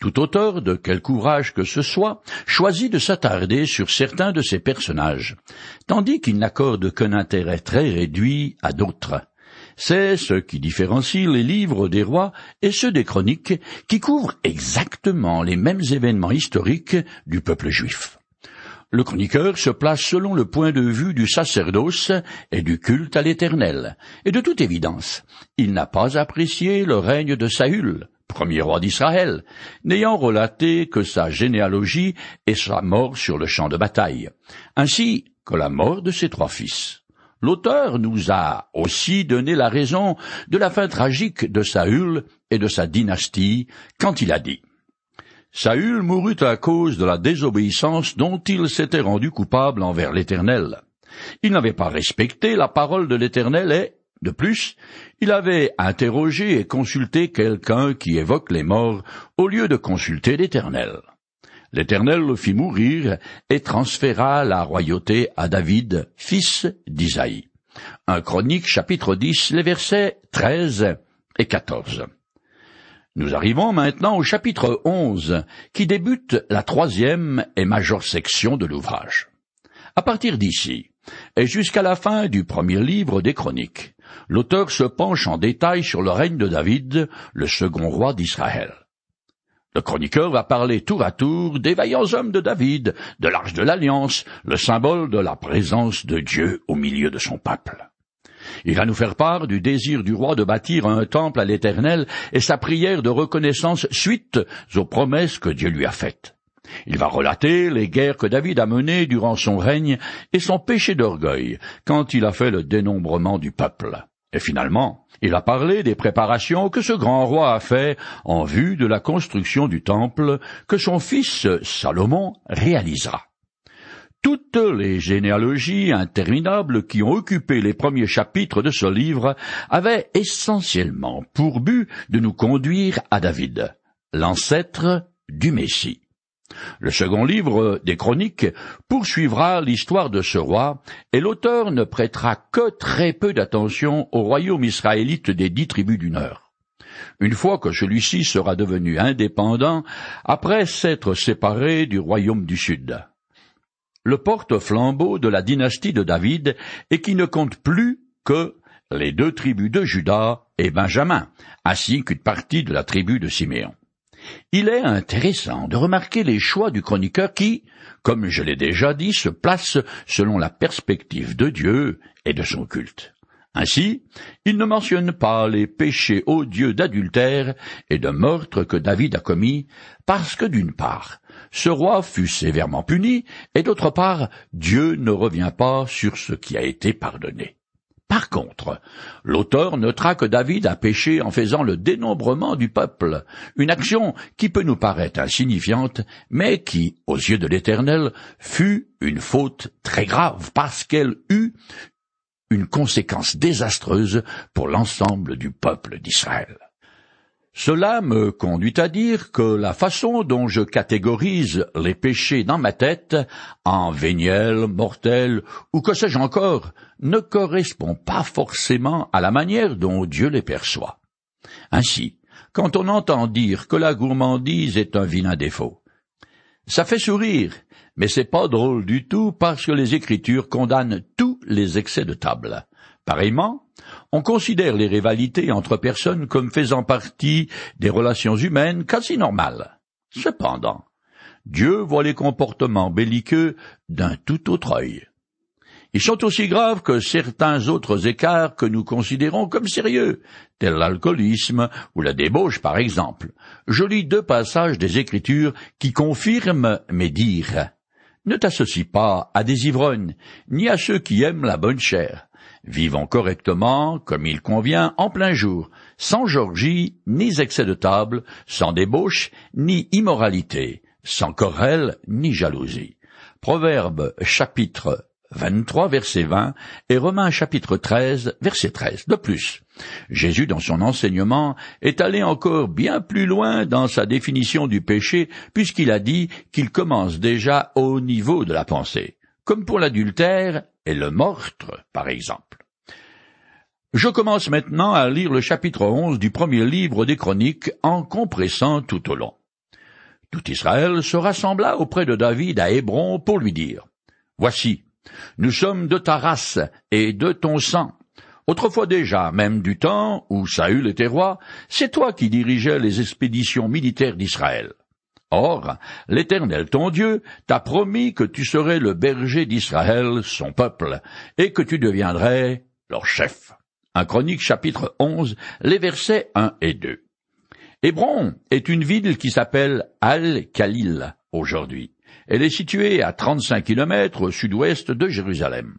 Tout auteur de quelque ouvrage que ce soit choisit de s'attarder sur certains de ces personnages, tandis qu'il n'accorde qu'un intérêt très réduit à d'autres. C'est ce qui différencie les livres des rois et ceux des chroniques qui couvrent exactement les mêmes événements historiques du peuple juif. Le chroniqueur se place selon le point de vue du sacerdoce et du culte à l'Éternel, et de toute évidence, il n'a pas apprécié le règne de Saül, premier roi d'Israël, n'ayant relaté que sa généalogie et sa mort sur le champ de bataille, ainsi que la mort de ses trois fils. L'auteur nous a aussi donné la raison de la fin tragique de Saül et de sa dynastie quand il a dit Saül mourut à cause de la désobéissance dont il s'était rendu coupable envers l'Éternel. Il n'avait pas respecté la parole de l'Éternel et, de plus, il avait interrogé et consulté quelqu'un qui évoque les morts au lieu de consulter l'Éternel. L'Éternel le fit mourir et transféra la royauté à David, fils d'Isaïe. Un chronique chapitre 10, les versets 13 et 14. Nous arrivons maintenant au chapitre 11, qui débute la troisième et majeure section de l'ouvrage. À partir d'ici, et jusqu'à la fin du premier livre des chroniques, l'auteur se penche en détail sur le règne de David, le second roi d'Israël. Le chroniqueur va parler tour à tour des vaillants hommes de David, de l'Arche de l'Alliance, le symbole de la présence de Dieu au milieu de son peuple. Il va nous faire part du désir du roi de bâtir un temple à l'Éternel et sa prière de reconnaissance suite aux promesses que Dieu lui a faites. Il va relater les guerres que David a menées durant son règne et son péché d'orgueil quand il a fait le dénombrement du peuple. Et finalement, il a parlé des préparations que ce grand roi a fait en vue de la construction du temple que son fils Salomon réalisera. Toutes les généalogies interminables qui ont occupé les premiers chapitres de ce livre avaient essentiellement pour but de nous conduire à David, l'ancêtre du Messie. Le second livre des Chroniques poursuivra l'histoire de ce roi, et l'auteur ne prêtera que très peu d'attention au royaume israélite des dix tribus du Nord. Une fois que celui-ci sera devenu indépendant, après s'être séparé du royaume du Sud. Le porte-flambeau de la dynastie de David et qui ne compte plus que les deux tribus de Juda et Benjamin, ainsi qu'une partie de la tribu de Siméon. Il est intéressant de remarquer les choix du chroniqueur qui, comme je l'ai déjà dit, se place selon la perspective de Dieu et de son culte. Ainsi, il ne mentionne pas les péchés odieux d'adultère et de meurtre que David a commis, parce que d'une part, ce roi fut sévèrement puni, et d'autre part, Dieu ne revient pas sur ce qui a été pardonné. Par contre, l'auteur notera que David a péché en faisant le dénombrement du peuple, une action qui peut nous paraître insignifiante, mais qui, aux yeux de l'Éternel, fut une faute très grave parce qu'elle eut une conséquence désastreuse pour l'ensemble du peuple d'Israël. Cela me conduit à dire que la façon dont je catégorise les péchés dans ma tête, en véniels, mortels, ou que sais-je encore, ne correspond pas forcément à la manière dont Dieu les perçoit. Ainsi, quand on entend dire que la gourmandise est un vilain défaut, ça fait sourire, mais c'est pas drôle du tout parce que les Écritures condamnent tous les excès de table. Pareillement, on considère les rivalités entre personnes comme faisant partie des relations humaines quasi normales. Cependant, Dieu voit les comportements belliqueux d'un tout autre œil. Ils sont aussi graves que certains autres écarts que nous considérons comme sérieux, tel l'alcoolisme ou la débauche par exemple. Je lis deux passages des Écritures qui confirment mes dires. Ne t'associe pas à des ivrognes, ni à ceux qui aiment la bonne chair vivons correctement, comme il convient, en plein jour, sans georgie, ni excès de table, sans débauche, ni immoralité, sans querelle, ni jalousie. Proverbe chapitre 23 verset 20 et Romains chapitre 13 verset 13. De plus, Jésus dans son enseignement est allé encore bien plus loin dans sa définition du péché puisqu'il a dit qu'il commence déjà au niveau de la pensée. Comme pour l'adultère, et le meurtre, par exemple. Je commence maintenant à lire le chapitre onze du premier livre des Chroniques en compressant tout au long. Tout Israël se rassembla auprès de David à Hébron pour lui dire, Voici, nous sommes de ta race et de ton sang. Autrefois déjà, même du temps où Saül était roi, c'est toi qui dirigeais les expéditions militaires d'Israël. Or, l'Éternel ton Dieu t'a promis que tu serais le berger d'Israël, son peuple, et que tu deviendrais leur chef. Chronique chapitre 11, les versets 1 et 2. Hébron est une ville qui s'appelle Al-Khalil aujourd'hui. Elle est située à 35 kilomètres au sud-ouest de Jérusalem.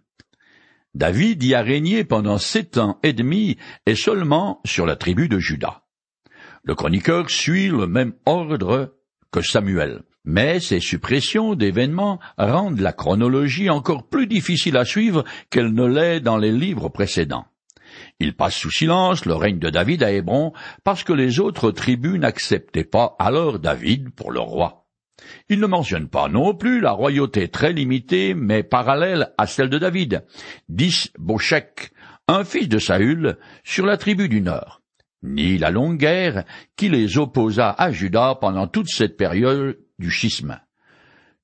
David y a régné pendant sept ans et demi et seulement sur la tribu de Juda. Le chroniqueur suit le même ordre que Samuel. Mais ces suppressions d'événements rendent la chronologie encore plus difficile à suivre qu'elle ne l'est dans les livres précédents. Il passe sous silence le règne de David à Hébron parce que les autres tribus n'acceptaient pas alors David pour le roi. Il ne mentionne pas non plus la royauté très limitée mais parallèle à celle de David, d'Is Boshek, un fils de Saül, sur la tribu du Nord ni la longue guerre qui les opposa à Judas pendant toute cette période du schisme.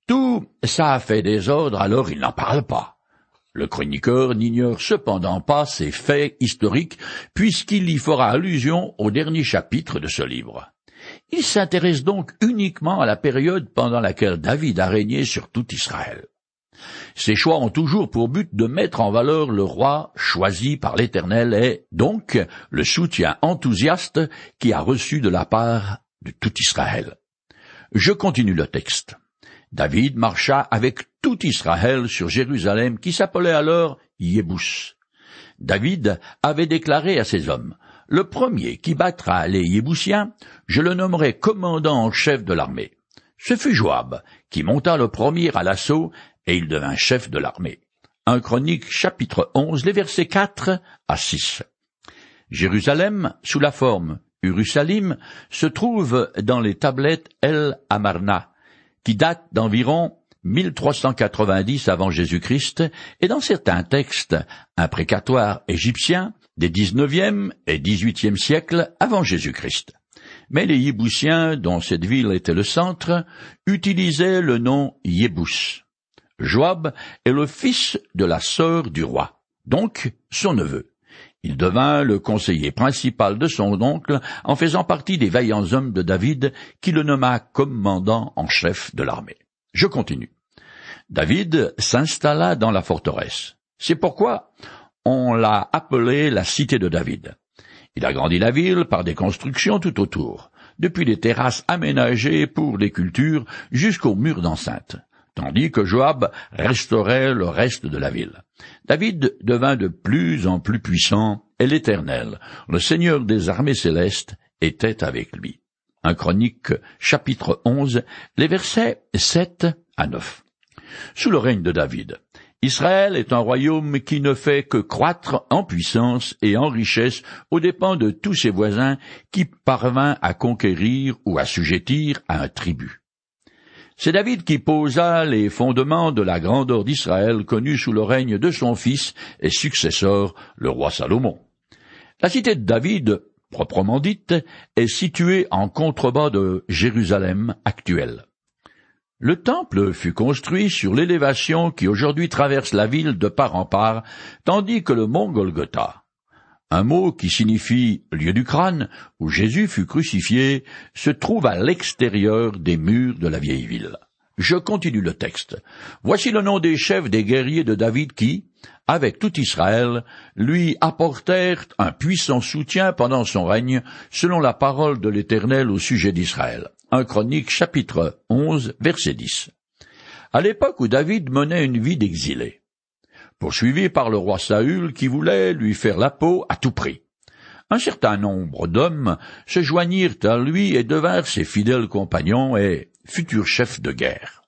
Tout ça a fait désordre, alors il n'en parle pas. Le chroniqueur n'ignore cependant pas ces faits historiques, puisqu'il y fera allusion au dernier chapitre de ce livre. Il s'intéresse donc uniquement à la période pendant laquelle David a régné sur tout Israël. Ces choix ont toujours pour but de mettre en valeur le roi choisi par l'Éternel et donc le soutien enthousiaste qui a reçu de la part de tout Israël. Je continue le texte. David marcha avec tout Israël sur Jérusalem qui s'appelait alors Yébus. David avait déclaré à ses hommes, le premier qui battra les Yébousiens, je le nommerai commandant en chef de l'armée. Ce fut Joab, qui monta le premier à l'assaut et il devint chef de l'armée. Un chronique chapitre 11, les versets 4 à 6. Jérusalem, sous la forme Urusalim, se trouve dans les tablettes El Amarna, qui datent d'environ 1390 avant Jésus-Christ, et dans certains textes imprécatoires égyptiens des XIXe et XVIIIe siècles avant Jésus-Christ. Mais les Yéboussiens, dont cette ville était le centre, utilisaient le nom Yébous. Joab est le fils de la sœur du roi, donc son neveu. Il devint le conseiller principal de son oncle en faisant partie des vaillants hommes de David qui le nomma commandant en chef de l'armée. Je continue. David s'installa dans la forteresse. C'est pourquoi on l'a appelée la cité de David. Il agrandit la ville par des constructions tout autour, depuis les terrasses aménagées pour les cultures jusqu'aux murs d'enceinte tandis que Joab restaurait le reste de la ville. David devint de plus en plus puissant, et l'Éternel, le Seigneur des armées célestes, était avec lui. Un chronique chapitre 11, les versets 7 à 9. Sous le règne de David, Israël est un royaume qui ne fait que croître en puissance et en richesse aux dépens de tous ses voisins qui parvint à conquérir ou assujettir à un tribut. C'est David qui posa les fondements de la grandeur d'Israël connue sous le règne de son fils et successeur, le roi Salomon. La cité de David, proprement dite, est située en contrebas de Jérusalem actuelle. Le temple fut construit sur l'élévation qui aujourd'hui traverse la ville de part en part, tandis que le mont Golgotha, un mot qui signifie lieu du crâne, où Jésus fut crucifié, se trouve à l'extérieur des murs de la vieille ville. Je continue le texte. Voici le nom des chefs des guerriers de David qui, avec tout Israël, lui apportèrent un puissant soutien pendant son règne, selon la parole de l'Éternel au sujet d'Israël. Un chronique chapitre 11 verset 10. À l'époque où David menait une vie d'exilé, poursuivi par le roi Saül qui voulait lui faire la peau à tout prix. Un certain nombre d'hommes se joignirent à lui et devinrent ses fidèles compagnons et futurs chefs de guerre.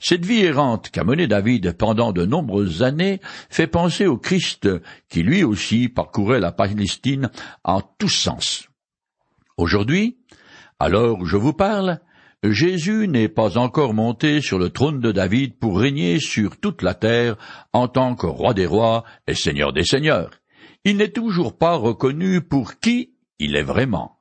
Cette vie errante qu'a menée David pendant de nombreuses années fait penser au Christ qui lui aussi parcourait la Palestine en tous sens. Aujourd'hui, où je vous parle, Jésus n'est pas encore monté sur le trône de David pour régner sur toute la terre en tant que roi des rois et seigneur des seigneurs. Il n'est toujours pas reconnu pour qui il est vraiment,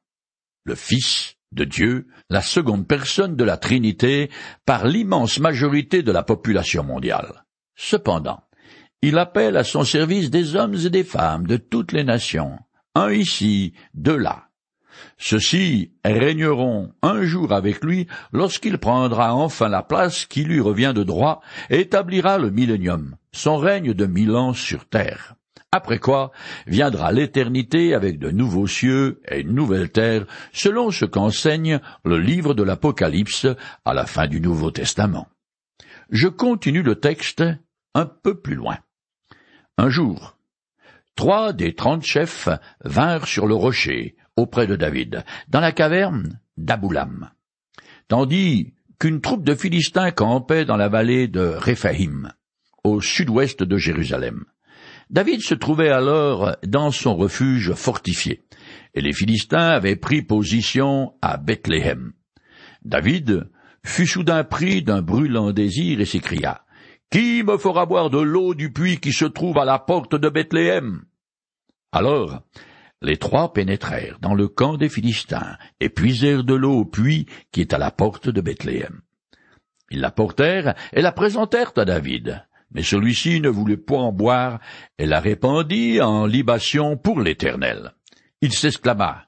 le Fils de Dieu, la seconde personne de la Trinité, par l'immense majorité de la population mondiale. Cependant, il appelle à son service des hommes et des femmes de toutes les nations, un ici, deux là. Ceux-ci régneront un jour avec lui lorsqu'il prendra enfin la place qui lui revient de droit et établira le millénium, son règne de mille ans sur terre. Après quoi viendra l'éternité avec de nouveaux cieux et une nouvelle terre, selon ce qu'enseigne le livre de l'Apocalypse à la fin du Nouveau Testament. Je continue le texte un peu plus loin. Un jour, trois des trente chefs vinrent sur le rocher auprès de David, dans la caverne d'Aboulam, tandis qu'une troupe de Philistins campait dans la vallée de Réphaïm, au sud-ouest de Jérusalem. David se trouvait alors dans son refuge fortifié, et les Philistins avaient pris position à Bethléem. David fut soudain pris d'un brûlant désir et s'écria Qui me fera boire de l'eau du puits qui se trouve à la porte de Bethléem? Alors les trois pénétrèrent dans le camp des Philistins et puisèrent de l'eau au puits qui est à la porte de Bethléem. Ils la portèrent et la présentèrent à David. Mais celui-ci ne voulut point en boire, et la répandit en libation pour l'Éternel. Il s'exclama.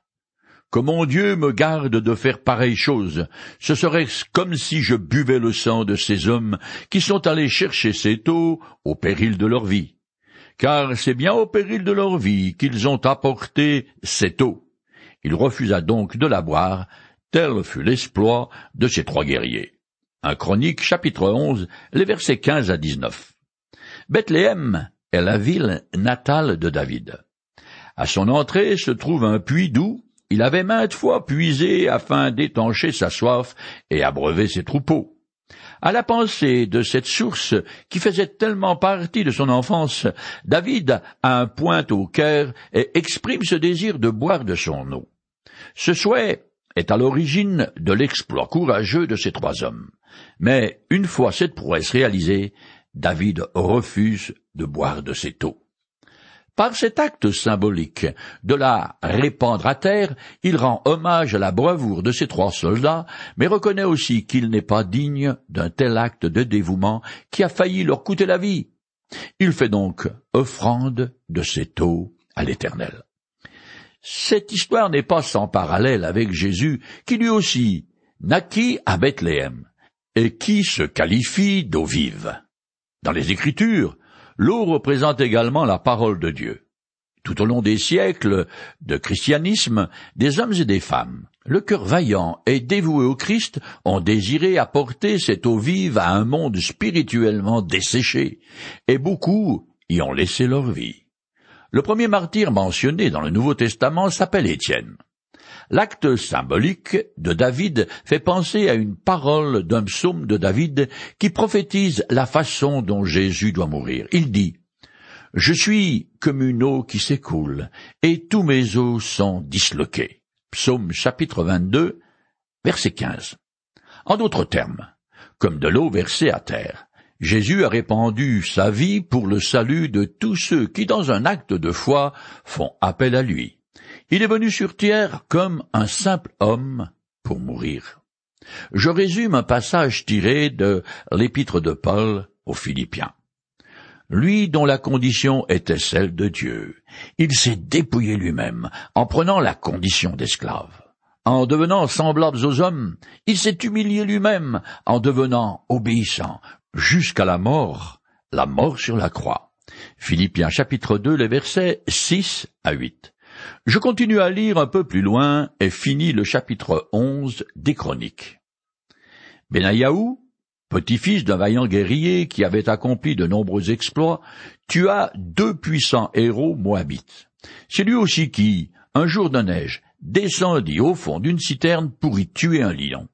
Que mon Dieu me garde de faire pareille chose. Ce serait comme si je buvais le sang de ces hommes qui sont allés chercher cette eau au péril de leur vie. Car c'est bien au péril de leur vie qu'ils ont apporté cette eau. Il refusa donc de la boire, tel fut l'exploit de ces trois guerriers. Un chronique chapitre 11, les versets 15 à 19. Bethléem est la ville natale de David. À son entrée se trouve un puits d'où il avait maintes fois puisé afin d'étancher sa soif et abreuver ses troupeaux. À la pensée de cette source qui faisait tellement partie de son enfance, David a un point au cœur et exprime ce désir de boire de son eau. Ce souhait est à l'origine de l'exploit courageux de ces trois hommes. Mais une fois cette prouesse réalisée, David refuse de boire de cette eau. Par cet acte symbolique de la répandre à terre, il rend hommage à la bravoure de ces trois soldats, mais reconnaît aussi qu'il n'est pas digne d'un tel acte de dévouement qui a failli leur coûter la vie. Il fait donc offrande de cette eau à l'Éternel. Cette histoire n'est pas sans parallèle avec Jésus, qui lui aussi naquit à Bethléem, et qui se qualifie d'eau vive. Dans les Écritures, l'eau représente également la parole de Dieu. Tout au long des siècles de christianisme, des hommes et des femmes, le cœur vaillant et dévoué au Christ, ont désiré apporter cette eau vive à un monde spirituellement desséché, et beaucoup y ont laissé leur vie. Le premier martyr mentionné dans le Nouveau Testament s'appelle Étienne. L'acte symbolique de David fait penser à une parole d'un psaume de David qui prophétise la façon dont Jésus doit mourir. Il dit Je suis comme une eau qui s'écoule, et tous mes os sont disloqués. Psaume chapitre 22, verset 15. En d'autres termes, comme de l'eau versée à terre, Jésus a répandu sa vie pour le salut de tous ceux qui, dans un acte de foi, font appel à lui. Il est venu sur terre comme un simple homme pour mourir. Je résume un passage tiré de l'épître de Paul aux Philippiens. Lui dont la condition était celle de Dieu, il s'est dépouillé lui-même en prenant la condition d'esclave. En devenant semblable aux hommes, il s'est humilié lui-même en devenant obéissant jusqu'à la mort, la mort sur la croix. Philippiens chapitre 2, les versets 6 à 8. Je continue à lire un peu plus loin et finis le chapitre onze des Chroniques. Benayahu, petit-fils d'un vaillant guerrier qui avait accompli de nombreux exploits, tua deux puissants héros moabites. C'est lui aussi qui, un jour de neige, descendit au fond d'une citerne pour y tuer un lion.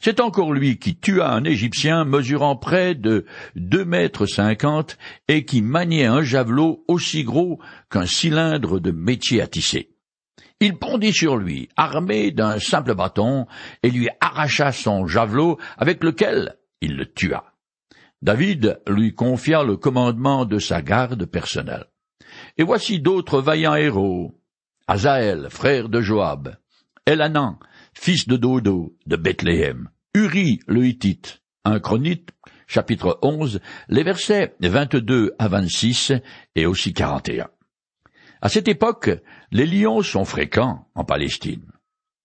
C'est encore lui qui tua un Égyptien mesurant près de deux mètres cinquante et qui maniait un javelot aussi gros qu'un cylindre de métier à tisser. Il bondit sur lui, armé d'un simple bâton, et lui arracha son javelot avec lequel il le tua. David lui confia le commandement de sa garde personnelle. Et voici d'autres vaillants héros. Azaël, frère de Joab, Elanan, fils de Dodo, de Bethléem, Uri le Hittite, un chronite, chapitre 11, les versets 22 à 26 et aussi 41. À cette époque, les lions sont fréquents en Palestine.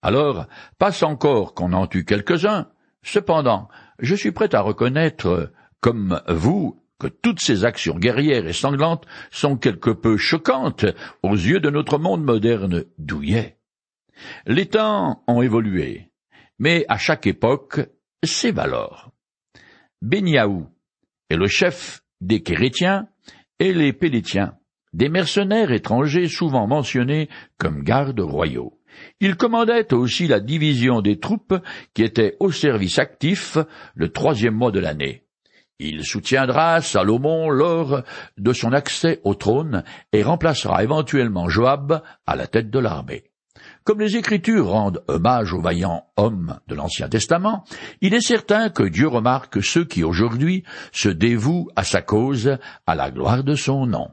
Alors, passe encore qu'on en tue quelques-uns. Cependant, je suis prêt à reconnaître, comme vous, que toutes ces actions guerrières et sanglantes sont quelque peu choquantes aux yeux de notre monde moderne douillet. Les temps ont évolué, mais à chaque époque, ses valeurs. Beniaou est le chef des Kérétiens et les Pélétiens, des mercenaires étrangers souvent mentionnés comme gardes royaux. Il commandait aussi la division des troupes qui étaient au service actif le troisième mois de l'année. Il soutiendra Salomon lors de son accès au trône et remplacera éventuellement Joab à la tête de l'armée. Comme les Écritures rendent hommage aux vaillants hommes de l'Ancien Testament, il est certain que Dieu remarque ceux qui aujourd'hui se dévouent à sa cause, à la gloire de son nom.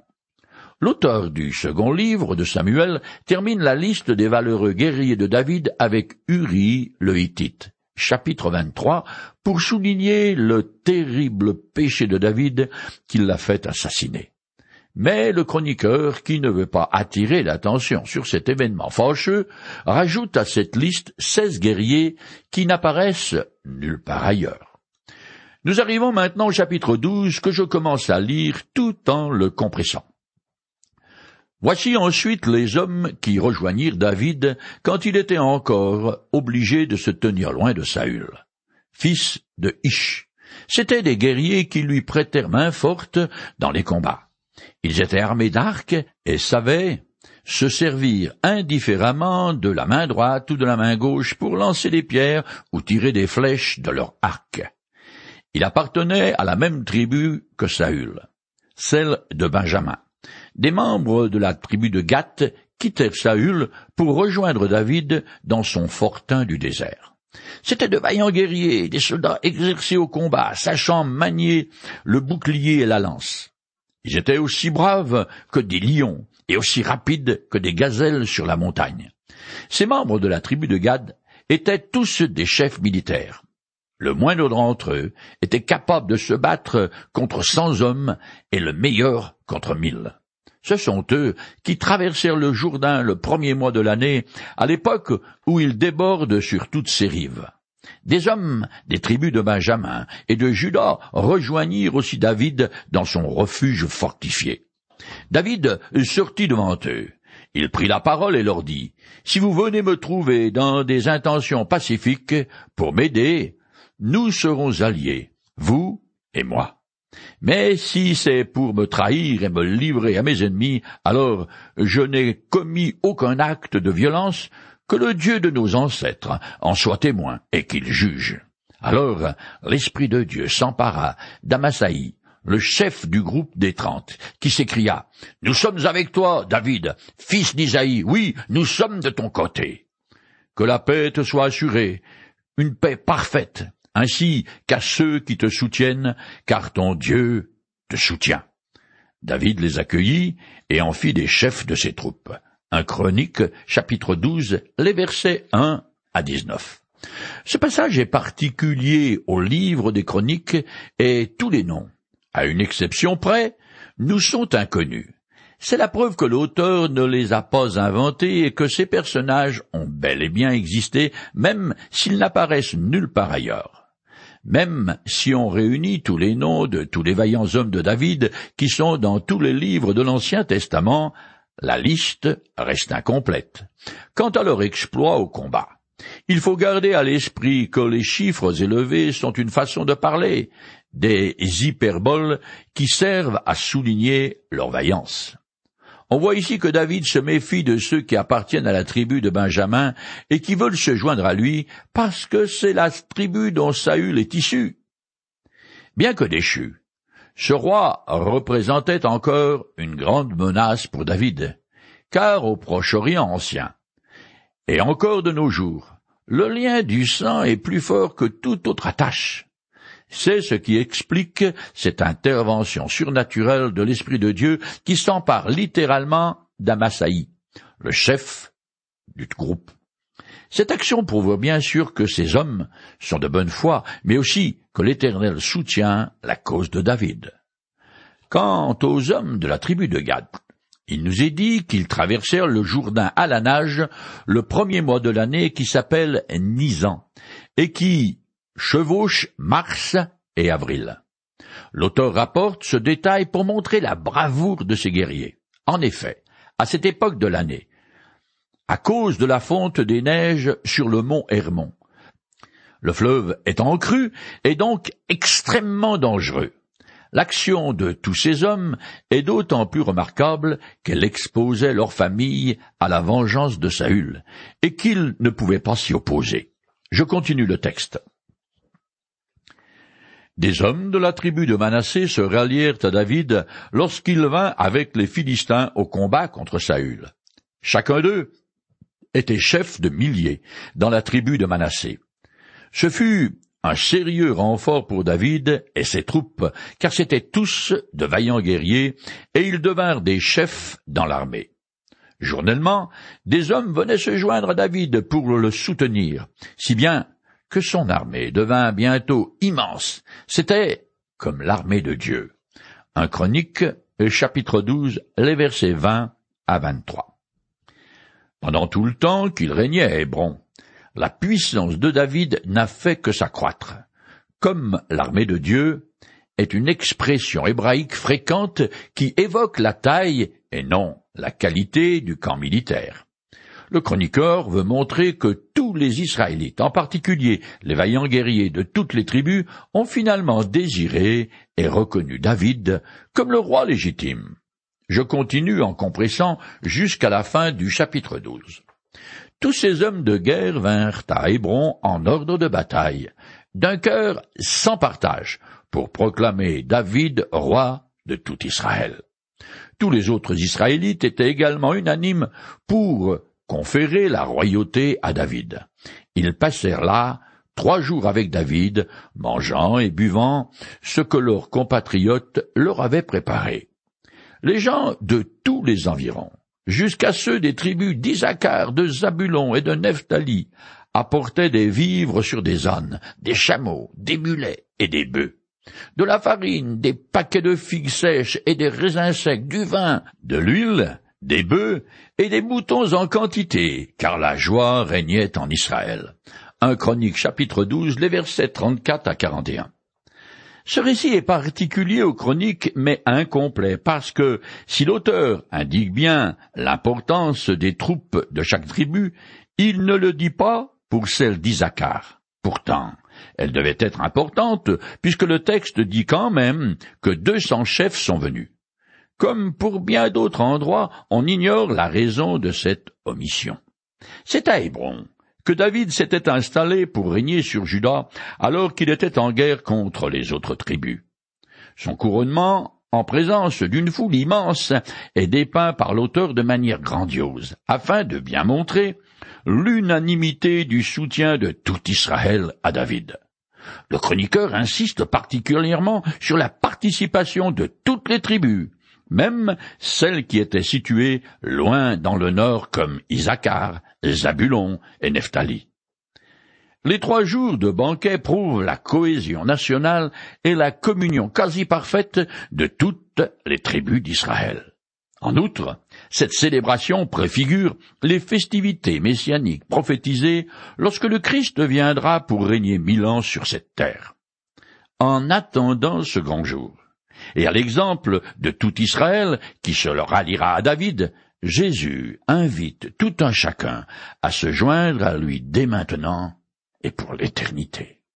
L'auteur du second livre de Samuel termine la liste des valeureux guerriers de David avec Uri le Hittite, chapitre 23, pour souligner le terrible péché de David qui l'a fait assassiner. Mais le chroniqueur, qui ne veut pas attirer l'attention sur cet événement fâcheux, rajoute à cette liste seize guerriers qui n'apparaissent nulle part ailleurs. Nous arrivons maintenant au chapitre 12 que je commence à lire tout en le compressant. Voici ensuite les hommes qui rejoignirent David quand il était encore obligé de se tenir loin de Saül, fils de Ish. C'étaient des guerriers qui lui prêtèrent main forte dans les combats. Ils étaient armés d'arcs et savaient se servir indifféremment de la main droite ou de la main gauche pour lancer des pierres ou tirer des flèches de leur arc. Il appartenait à la même tribu que Saül, celle de Benjamin des membres de la tribu de Gath quittèrent Saül pour rejoindre David dans son fortin du désert. C'étaient de vaillants guerriers, des soldats exercés au combat, sachant manier le bouclier et la lance. Ils étaient aussi braves que des lions et aussi rapides que des gazelles sur la montagne. Ces membres de la tribu de Gad étaient tous des chefs militaires. Le moindre d'entre eux était capable de se battre contre cent hommes et le meilleur contre mille. Ce sont eux qui traversèrent le Jourdain le premier mois de l'année, à l'époque où il déborde sur toutes ses rives. Des hommes des tribus de Benjamin et de Judas rejoignirent aussi David dans son refuge fortifié. David sortit devant eux. Il prit la parole et leur dit, Si vous venez me trouver dans des intentions pacifiques pour m'aider, nous serons alliés, vous et moi. Mais si c'est pour me trahir et me livrer à mes ennemis, alors je n'ai commis aucun acte de violence, que le Dieu de nos ancêtres en soit témoin et qu'il juge. Alors l'Esprit de Dieu s'empara d'Amasaï, le chef du groupe des trente, qui s'écria Nous sommes avec toi, David, fils d'Isaïe, oui, nous sommes de ton côté. Que la paix te soit assurée, une paix parfaite, ainsi qu'à ceux qui te soutiennent, car ton Dieu te soutient. David les accueillit et en fit des chefs de ses troupes. Un chronique, chapitre 12, les versets 1 à 19. Ce passage est particulier au livre des chroniques et tous les noms, à une exception près, nous sont inconnus. C'est la preuve que l'auteur ne les a pas inventés et que ces personnages ont bel et bien existé, même s'ils n'apparaissent nulle part ailleurs. Même si on réunit tous les noms de tous les vaillants hommes de David qui sont dans tous les livres de l'Ancien Testament, la liste reste incomplète. Quant à leur exploit au combat, il faut garder à l'esprit que les chiffres élevés sont une façon de parler, des hyperboles qui servent à souligner leur vaillance. On voit ici que David se méfie de ceux qui appartiennent à la tribu de Benjamin et qui veulent se joindre à lui parce que c'est la tribu dont Saül est issu. Bien que déchu, ce roi représentait encore une grande menace pour David, car au Proche-Orient ancien, et encore de nos jours, le lien du sang est plus fort que toute autre attache. C'est ce qui explique cette intervention surnaturelle de l'Esprit de Dieu qui s'empare littéralement d'Amasaï, le chef du groupe. Cette action prouve bien sûr que ces hommes sont de bonne foi, mais aussi que l'Éternel soutient la cause de David. Quant aux hommes de la tribu de Gad, il nous est dit qu'ils traversèrent le Jourdain à la nage le premier mois de l'année qui s'appelle Nisan, et qui chevauche mars et avril. L'auteur rapporte ce détail pour montrer la bravoure de ces guerriers. En effet, à cette époque de l'année, à cause de la fonte des neiges sur le mont Hermon, le fleuve étant en crue est donc extrêmement dangereux. L'action de tous ces hommes est d'autant plus remarquable qu'elle exposait leur famille à la vengeance de Saül, et qu'ils ne pouvaient pas s'y opposer. Je continue le texte. Des hommes de la tribu de Manassé se rallièrent à David lorsqu'il vint avec les Philistins au combat contre Saül. Chacun d'eux était chef de milliers dans la tribu de Manassé. Ce fut un sérieux renfort pour David et ses troupes, car c'étaient tous de vaillants guerriers, et ils devinrent des chefs dans l'armée. Journellement, des hommes venaient se joindre à David pour le soutenir, si bien que son armée devint bientôt immense. C'était comme l'armée de Dieu. Un chronique, chapitre 12, les versets 20 à 23. Pendant tout le temps qu'il régnait à Hébron, la puissance de David n'a fait que s'accroître. Comme l'armée de Dieu est une expression hébraïque fréquente qui évoque la taille et non la qualité du camp militaire. Le chroniqueur veut montrer que tous les Israélites, en particulier les vaillants guerriers de toutes les tribus, ont finalement désiré et reconnu David comme le roi légitime. Je continue en compressant jusqu'à la fin du chapitre 12. Tous ces hommes de guerre vinrent à Hébron en ordre de bataille, d'un cœur sans partage, pour proclamer David roi de tout Israël. Tous les autres Israélites étaient également unanimes pour conférer la royauté à David. Ils passèrent là trois jours avec David, mangeant et buvant ce que leurs compatriotes leur avaient préparé. Les gens de tous les environs jusqu'à ceux des tribus d'Isaacar, de Zabulon et de Nephtali, apportaient des vivres sur des ânes, des chameaux, des mulets et des bœufs. De la farine, des paquets de figues sèches et des raisins secs, du vin, de l'huile, des bœufs et des moutons en quantité, car la joie régnait en Israël. Un Chronique chapitre 12, les versets 34 à 41. Ce récit est particulier aux chroniques, mais incomplet, parce que si l'auteur indique bien l'importance des troupes de chaque tribu, il ne le dit pas pour celle d'Isaacar. Pourtant, elle devait être importante, puisque le texte dit quand même que deux cents chefs sont venus. Comme pour bien d'autres endroits, on ignore la raison de cette omission. C'est à Hébron que David s'était installé pour régner sur Juda alors qu'il était en guerre contre les autres tribus. Son couronnement, en présence d'une foule immense, est dépeint par l'auteur de manière grandiose, afin de bien montrer l'unanimité du soutien de tout Israël à David. Le chroniqueur insiste particulièrement sur la participation de toutes les tribus, même celles qui étaient situées loin dans le nord comme Isaacar, Zabulon et Nephtali. Les trois jours de banquet prouvent la cohésion nationale et la communion quasi parfaite de toutes les tribus d'Israël. En outre, cette célébration préfigure les festivités messianiques prophétisées lorsque le Christ viendra pour régner mille ans sur cette terre. En attendant ce grand jour, et à l'exemple de tout Israël qui se ralliera à David, Jésus invite tout un chacun à se joindre à lui dès maintenant et pour l'éternité.